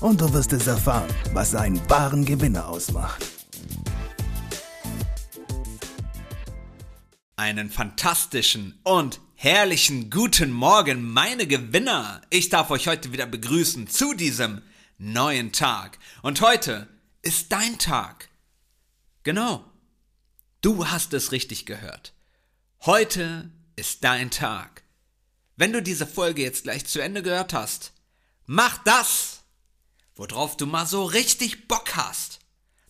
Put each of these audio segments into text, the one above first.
und du wirst es erfahren, was einen wahren Gewinner ausmacht. Einen fantastischen und herrlichen guten Morgen, meine Gewinner. Ich darf euch heute wieder begrüßen zu diesem neuen Tag. Und heute ist dein Tag. Genau. Du hast es richtig gehört. Heute ist dein Tag. Wenn du diese Folge jetzt gleich zu Ende gehört hast, mach das, worauf du mal so richtig Bock hast.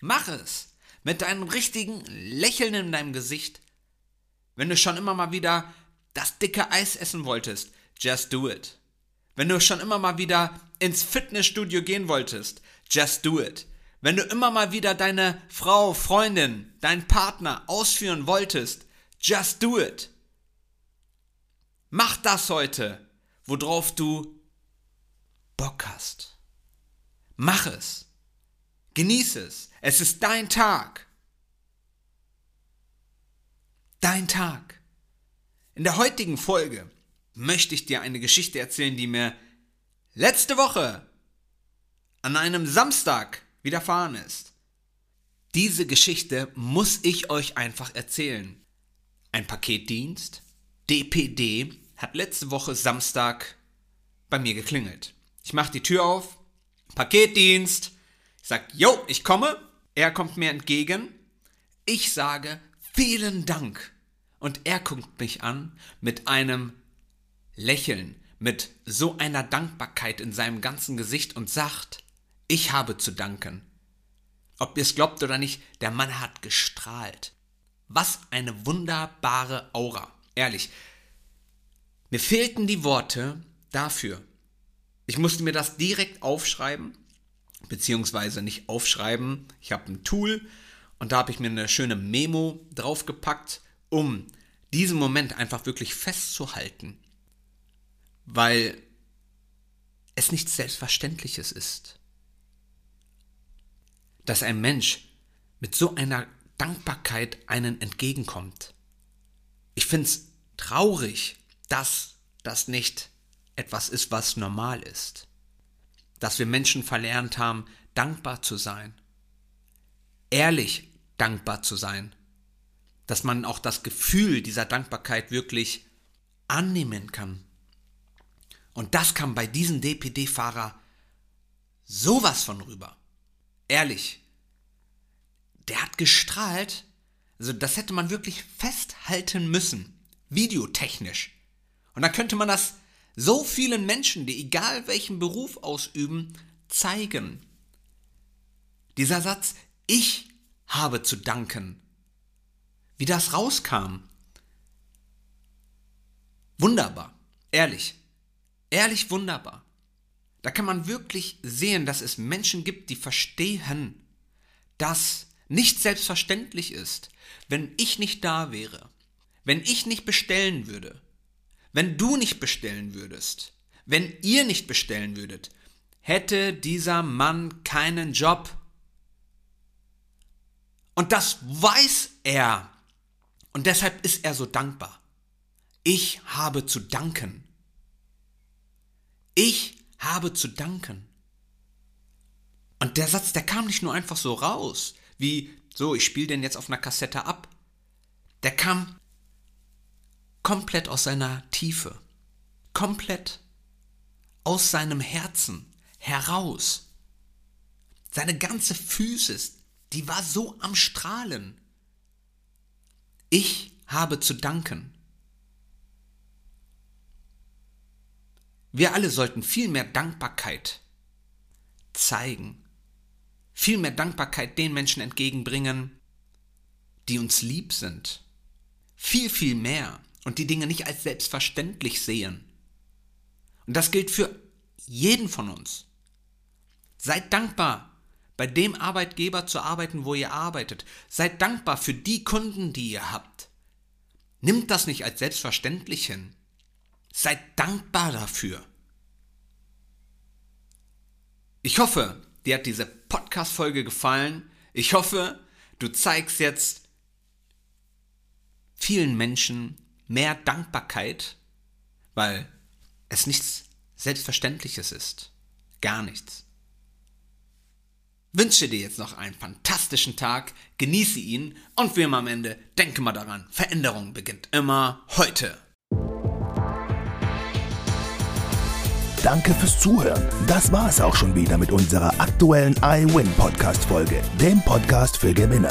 Mach es mit deinem richtigen Lächeln in deinem Gesicht. Wenn du schon immer mal wieder das dicke Eis essen wolltest, just do it. Wenn du schon immer mal wieder ins Fitnessstudio gehen wolltest, just do it. Wenn du immer mal wieder deine Frau, Freundin, deinen Partner ausführen wolltest, just do it. Mach das heute, worauf du Bock hast. Mach es. Genieß es. Es ist dein Tag. Dein Tag. In der heutigen Folge möchte ich dir eine Geschichte erzählen, die mir letzte Woche an einem Samstag widerfahren ist. Diese Geschichte muss ich euch einfach erzählen. Ein Paketdienst, DPD, hat letzte Woche Samstag bei mir geklingelt. Ich mache die Tür auf, Paketdienst, ich sage, jo, ich komme, er kommt mir entgegen, ich sage, vielen Dank und er guckt mich an mit einem Lächeln, mit so einer Dankbarkeit in seinem ganzen Gesicht und sagt, ich habe zu danken. Ob ihr es glaubt oder nicht, der Mann hat gestrahlt. Was eine wunderbare Aura. Ehrlich, mir fehlten die Worte dafür. Ich musste mir das direkt aufschreiben, beziehungsweise nicht aufschreiben. Ich habe ein Tool und da habe ich mir eine schöne Memo draufgepackt um diesen Moment einfach wirklich festzuhalten, weil es nichts Selbstverständliches ist, dass ein Mensch mit so einer Dankbarkeit einen entgegenkommt. Ich finde es traurig, dass das nicht etwas ist, was normal ist. Dass wir Menschen verlernt haben, dankbar zu sein. Ehrlich dankbar zu sein dass man auch das Gefühl dieser Dankbarkeit wirklich annehmen kann. Und das kam bei diesem DPD-Fahrer sowas von rüber. Ehrlich. Der hat gestrahlt. Also das hätte man wirklich festhalten müssen. Videotechnisch. Und dann könnte man das so vielen Menschen, die egal welchen Beruf ausüben, zeigen. Dieser Satz, ich habe zu danken, wie das rauskam. Wunderbar, ehrlich, ehrlich wunderbar. Da kann man wirklich sehen, dass es Menschen gibt, die verstehen, dass nicht selbstverständlich ist, wenn ich nicht da wäre, wenn ich nicht bestellen würde, wenn du nicht bestellen würdest, wenn ihr nicht bestellen würdet, hätte dieser Mann keinen Job. Und das weiß er. Und deshalb ist er so dankbar. Ich habe zu danken. Ich habe zu danken. Und der Satz, der kam nicht nur einfach so raus, wie so, ich spiele den jetzt auf einer Kassette ab. Der kam komplett aus seiner Tiefe, komplett aus seinem Herzen heraus. Seine ganze Physis, die war so am Strahlen. Ich habe zu danken. Wir alle sollten viel mehr Dankbarkeit zeigen, viel mehr Dankbarkeit den Menschen entgegenbringen, die uns lieb sind. Viel, viel mehr und die Dinge nicht als selbstverständlich sehen. Und das gilt für jeden von uns. Seid dankbar bei dem Arbeitgeber zu arbeiten, wo ihr arbeitet. Seid dankbar für die Kunden, die ihr habt. Nimmt das nicht als selbstverständlich hin. Seid dankbar dafür. Ich hoffe, dir hat diese Podcast-Folge gefallen. Ich hoffe, du zeigst jetzt vielen Menschen mehr Dankbarkeit, weil es nichts Selbstverständliches ist. Gar nichts. Wünsche dir jetzt noch einen fantastischen Tag, genieße ihn und wie immer am Ende, denke mal daran, Veränderung beginnt immer heute. Danke fürs Zuhören. Das war es auch schon wieder mit unserer aktuellen iWin Podcast Folge, dem Podcast für Gewinner.